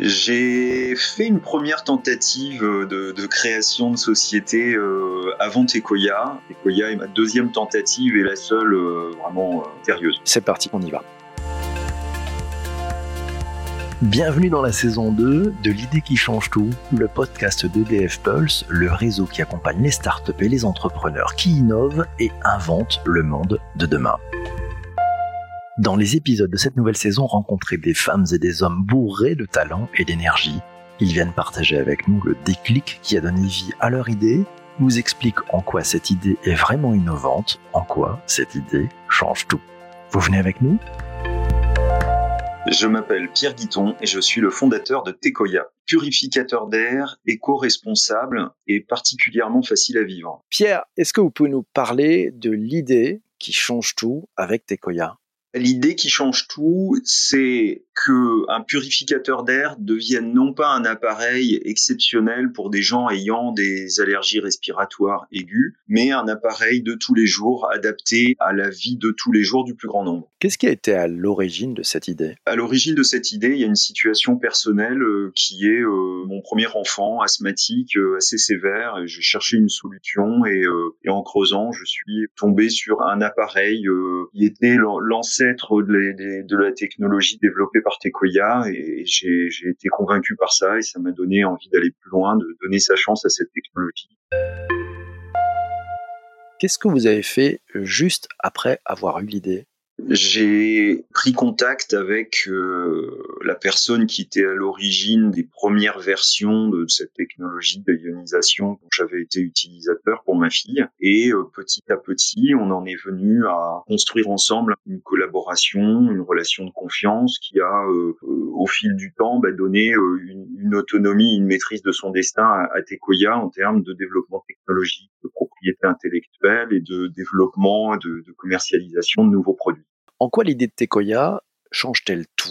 J'ai fait une première tentative de, de création de société euh, avant Tekoya. Tekoya est ma deuxième tentative et la seule euh, vraiment euh, sérieuse. C'est parti, on y va. Bienvenue dans la saison 2 de l'idée qui change tout, le podcast d'EDF Pulse, le réseau qui accompagne les startups et les entrepreneurs qui innovent et inventent le monde de demain. Dans les épisodes de cette nouvelle saison, rencontrer des femmes et des hommes bourrés de talent et d'énergie. Ils viennent partager avec nous le déclic qui a donné vie à leur idée, nous expliquent en quoi cette idée est vraiment innovante, en quoi cette idée change tout. Vous venez avec nous? Je m'appelle Pierre Guiton et je suis le fondateur de Tekoya, purificateur d'air éco-responsable et particulièrement facile à vivre. Pierre, est-ce que vous pouvez nous parler de l'idée qui change tout avec Tekoya? L'idée qui change tout, c'est que un purificateur d'air devienne non pas un appareil exceptionnel pour des gens ayant des allergies respiratoires aiguës, mais un appareil de tous les jours adapté à la vie de tous les jours du plus grand nombre. Qu'est-ce qui a été à l'origine de cette idée? À l'origine de cette idée, il y a une situation personnelle euh, qui est euh, mon premier enfant asthmatique euh, assez sévère. J'ai cherché une solution et, et, en creusant, je suis tombé sur un appareil qui était l'ancêtre de, la technologie développée par par Tekoya et j'ai été convaincu par ça et ça m'a donné envie d'aller plus loin, de donner sa chance à cette technologie. Qu'est-ce que vous avez fait juste après avoir eu l'idée? J'ai pris contact avec euh, la personne qui était à l'origine des premières versions de cette technologie d'ionisation dont j'avais été utilisateur pour ma fille. Et euh, petit à petit, on en est venu à construire ensemble une collaboration, une relation de confiance qui a, euh, au fil du temps, bah, donné une, une, autonomie, une maîtrise de son destin à, à Tekoya en termes de développement technologique, de propriété intellectuelle et de développement, de, de commercialisation de nouveaux produits. En quoi l'idée de Tekoya change-t-elle tout?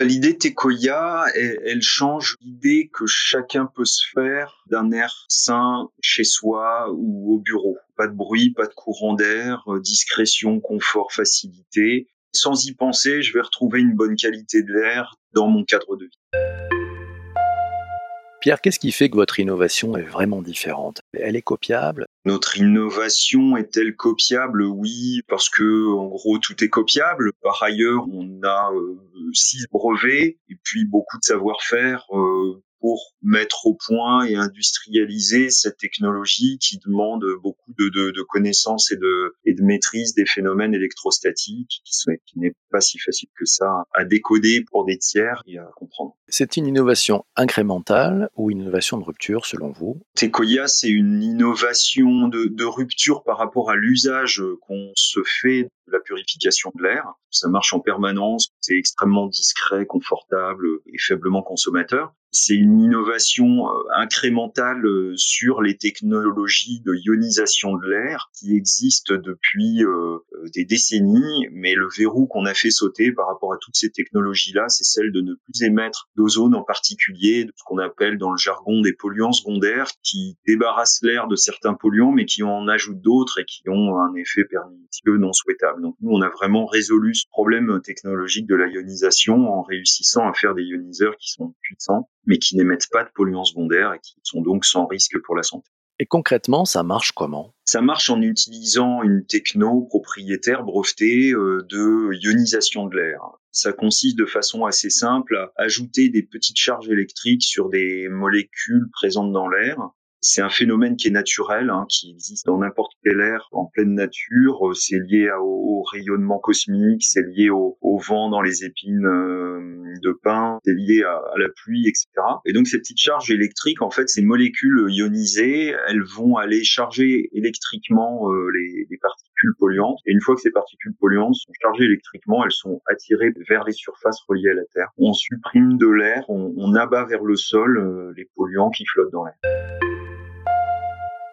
L'idée Tekoya, elle, elle change l'idée que chacun peut se faire d'un air sain chez soi ou au bureau. Pas de bruit, pas de courant d'air, euh, discrétion, confort, facilité. Sans y penser, je vais retrouver une bonne qualité de l'air dans mon cadre de vie. Pierre, qu'est-ce qui fait que votre innovation est vraiment différente? Elle est copiable? Notre innovation est-elle copiable? Oui, parce que en gros tout est copiable. Par ailleurs, on a euh, six brevets et puis beaucoup de savoir-faire euh, pour mettre au point et industrialiser cette technologie qui demande beaucoup de, de, de connaissances et de, et de maîtrise des phénomènes électrostatiques, qui, sont, qui n'est pas si facile que ça à décoder pour des tiers et à comprendre. C'est une innovation incrémentale ou une innovation de rupture selon vous? Tekoya, c'est une innovation de, de rupture par rapport à l'usage qu'on se fait de la purification de l'air. Ça marche en permanence, c'est extrêmement discret, confortable et faiblement consommateur c'est une innovation euh, incrémentale euh, sur les technologies de ionisation de l'air qui existent depuis euh, des décennies, mais le verrou qu'on a fait sauter par rapport à toutes ces technologies-là, c'est celle de ne plus émettre d'ozone en particulier, ce qu'on appelle dans le jargon des polluants secondaires, qui débarrassent l'air de certains polluants, mais qui en ajoutent d'autres et qui ont un effet pernicieux non souhaitable. Donc nous, on a vraiment résolu ce problème technologique de la ionisation en réussissant à faire des ioniseurs qui sont puissants mais qui n'émettent pas de polluants secondaires et qui sont donc sans risque pour la santé. Et concrètement, ça marche comment? Ça marche en utilisant une techno propriétaire brevetée euh, de ionisation de l'air. Ça consiste de façon assez simple à ajouter des petites charges électriques sur des molécules présentes dans l'air c'est un phénomène qui est naturel, hein, qui existe dans n'importe quel air en pleine nature. Euh, c'est lié au, rayonnement cosmique, c'est lié au, vent dans les épines euh, de pin, c'est lié à, la pluie, etc. Et donc ces petites charges électriques, en fait, ces molécules ionisées, elles vont aller charger électriquement euh, les, les, particules polluantes. Et une fois que ces particules polluantes sont chargées électriquement, elles sont attirées vers les surfaces reliées à la Terre. On supprime de l'air, on, on abat vers le sol les polluants qui flottent dans l'air.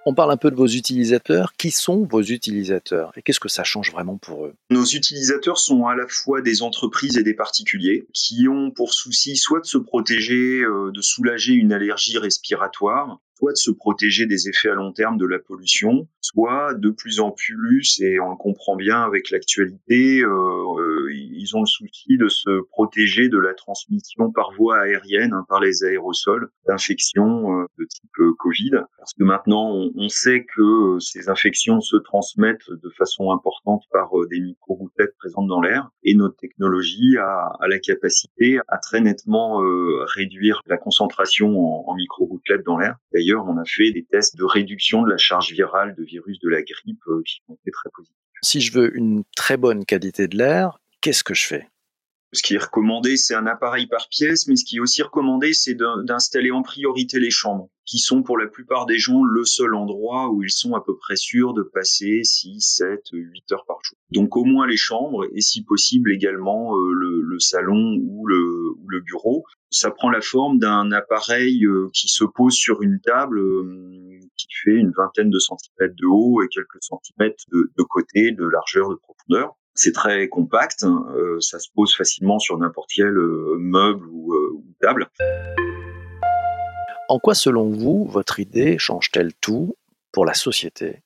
On parle un peu de vos utilisateurs. Qui sont vos utilisateurs et qu'est-ce que ça change vraiment pour eux? Nos utilisateurs sont à la fois des entreprises et des particuliers qui ont pour souci soit de se protéger, euh, de soulager une allergie respiratoire, soit de se protéger des effets à long terme de la pollution, soit de plus en plus, et on le comprend bien avec l'actualité, euh, euh ils ont le souci de se protéger de la transmission par voie aérienne, hein, par les aérosols, d'infections de type Covid. Parce que maintenant, on, sait que ces infections se transmettent de façon importante par des micro-gouttelettes présentes dans l'air. Et notre technologie a, la capacité à très nettement réduire la concentration en, en micro-gouttelettes dans l'air. D'ailleurs, on a fait des tests de réduction de la charge virale de virus de la grippe qui ont été très positifs. Si je veux une très bonne qualité de l'air, qu'est-ce que je fais? Ce qui est recommandé, c'est un appareil par pièce, mais ce qui est aussi recommandé, c'est d'installer en priorité les chambres, qui sont pour la plupart des gens le seul endroit où ils sont à peu près sûrs de passer 6, 7, 8 heures par jour. Donc au moins les chambres, et si possible également euh, le, salon ou le, bureau. Ça prend la forme d'un appareil euh, qui se pose sur une table euh, qui fait une vingtaine de centimètres de haut et quelques centimètres de côté, de largeur, de profondeur c'est très compact, hein, euh, ça se pose facilement sur n'importe quel euh, meuble ou, euh, ou, table. En quoi, selon vous, votre idée change-t-elle tout pour la société?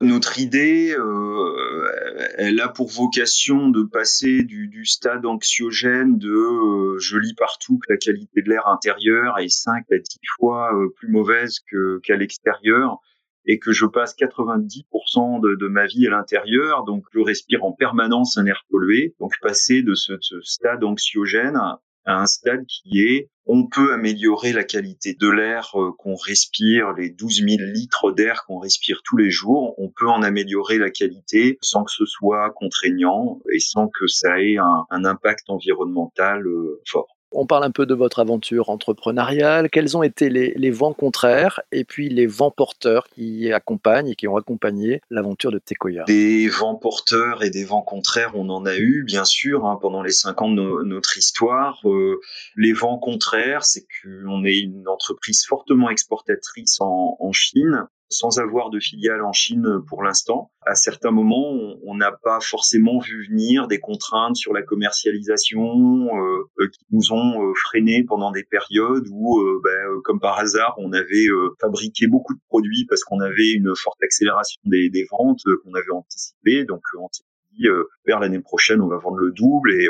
Notre idée, euh, elle a pour vocation de passer du, du stade anxiogène de je lis partout que la qualité de l'air intérieur est 5 à 10 fois plus mauvaise qu'à l'extérieur et que je passe 90% de, de, ma vie à l'intérieur, donc je respire en permanence un air pollué. Donc passer de ce, stade anxiogène à un stade qui est on peut améliorer la qualité de l'air euh, qu'on respire, les 12 000 litres d'air qu'on respire tous les jours, on peut en améliorer la qualité sans que ce soit contraignant et sans que ça ait un, impact environnemental euh, fort. On parle un peu de votre aventure entrepreneuriale. Quels ont été les, vents contraires et puis les vents porteurs qui accompagnent et qui ont accompagné l'aventure de Tekoya? Des vents porteurs et des vents contraires, on en a eu, bien sûr, hein, pendant les cinq ans de notre histoire. Euh, les vents contraires, c'est qu'on est une entreprise fortement exportatrice en Chine sans avoir de filiale en Chine pour l'instant. À certains moments, on n'a pas forcément vu venir des contraintes sur la commercialisation euh, euh qui nous ont euh, freinés pendant des périodes où, euh, ben, comme par hasard, on avait fabriqué beaucoup de produits parce qu'on avait une forte accélération des, ventes qu'on avait anticipé. Donc, on s'est dit vers l'année prochaine, on va vendre le double et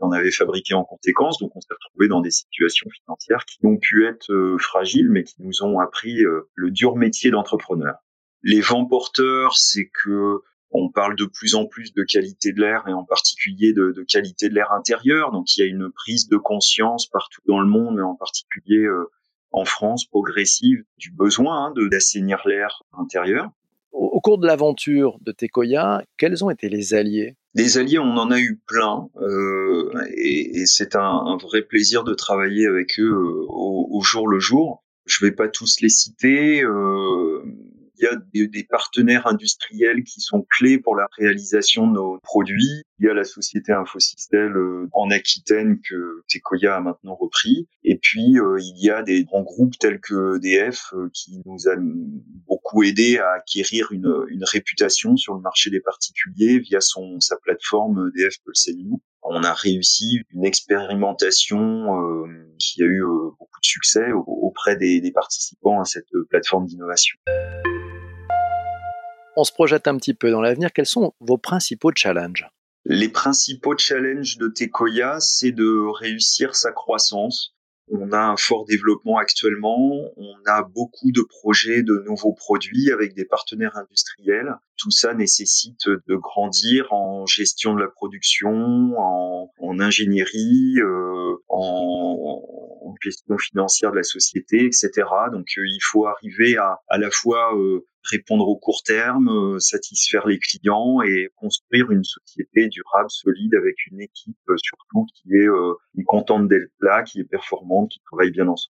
on avait fabriqué en conséquence. Donc on s'est retrouvé dans des situations financières qui ont pu être euh, fragiles, mais qui nous ont appris euh, le dur métier d'entrepreneur. Les vents porteurs, c'est que on parle de plus en plus de qualité de l'air et en particulier de, qualité de l'air intérieur. Donc il y a une prise de conscience partout dans le monde, mais en particulier euh, en France progressive du besoin hein, d'assainir l'air intérieur. Au, cours de l'aventure de Tekoya, quels ont été les alliés? Des alliés, on en a eu plein, euh, et, c'est un, vrai plaisir de travailler avec eux euh, au, jour le jour. Je vais pas tous les citer. Euh, il y a des, des, partenaires industriels qui sont clés pour la réalisation de nos produits. Il y a la société Infosystel euh, en Aquitaine que Tecoya a maintenant repris. Et puis, euh, il y a des grands groupes tels que EDF euh, qui nous a beaucoup aidé à acquérir une, une, réputation sur le marché des particuliers via son, sa plateforme EDF Pulse on a réussi une expérimentation euh, qui a eu beaucoup de succès auprès des, des participants à cette plateforme d'innovation on se projette un petit peu dans l'avenir, quels sont vos principaux challenges? Les principaux challenges de Tekoya, c'est de réussir sa croissance. On a un fort développement actuellement, on a beaucoup de projets de nouveaux produits avec des partenaires industriels. Tout ça nécessite de grandir en gestion de la production, en, ingénierie, euh, en, gestion financière de la société, etc. Donc euh, il faut arriver à à la fois euh, répondre au court terme, euh, satisfaire les clients et construire une société durable, solide, avec une équipe surtout qui est, contente d'être là, qui est performante, qui travaille bien ensemble.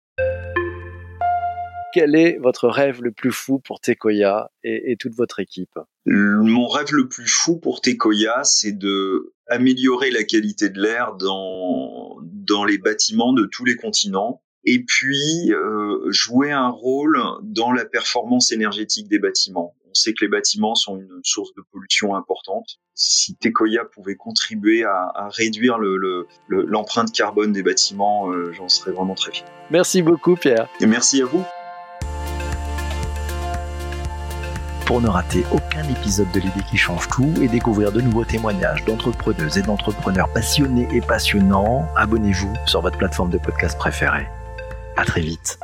Quel est votre rêve le plus fou pour Tekoya et, et toute votre équipe? Mon rêve le plus fou pour Tekoya, c'est de améliorer la qualité de l'air dans, dans les bâtiments de tous les continents et puis euh, jouer un rôle dans la performance énergétique des bâtiments. On sait que les bâtiments sont une source de pollution importante. Si Tekoya pouvait contribuer à, à réduire l'empreinte le, le, carbone des bâtiments, euh, j'en serais vraiment très fier. Merci beaucoup Pierre. Et merci à vous. Pour ne rater aucun épisode de l'idée qui change tout et découvrir de nouveaux témoignages d'entrepreneuses et d'entrepreneurs passionnés et passionnants, abonnez-vous sur votre plateforme de podcast préférée. À très vite.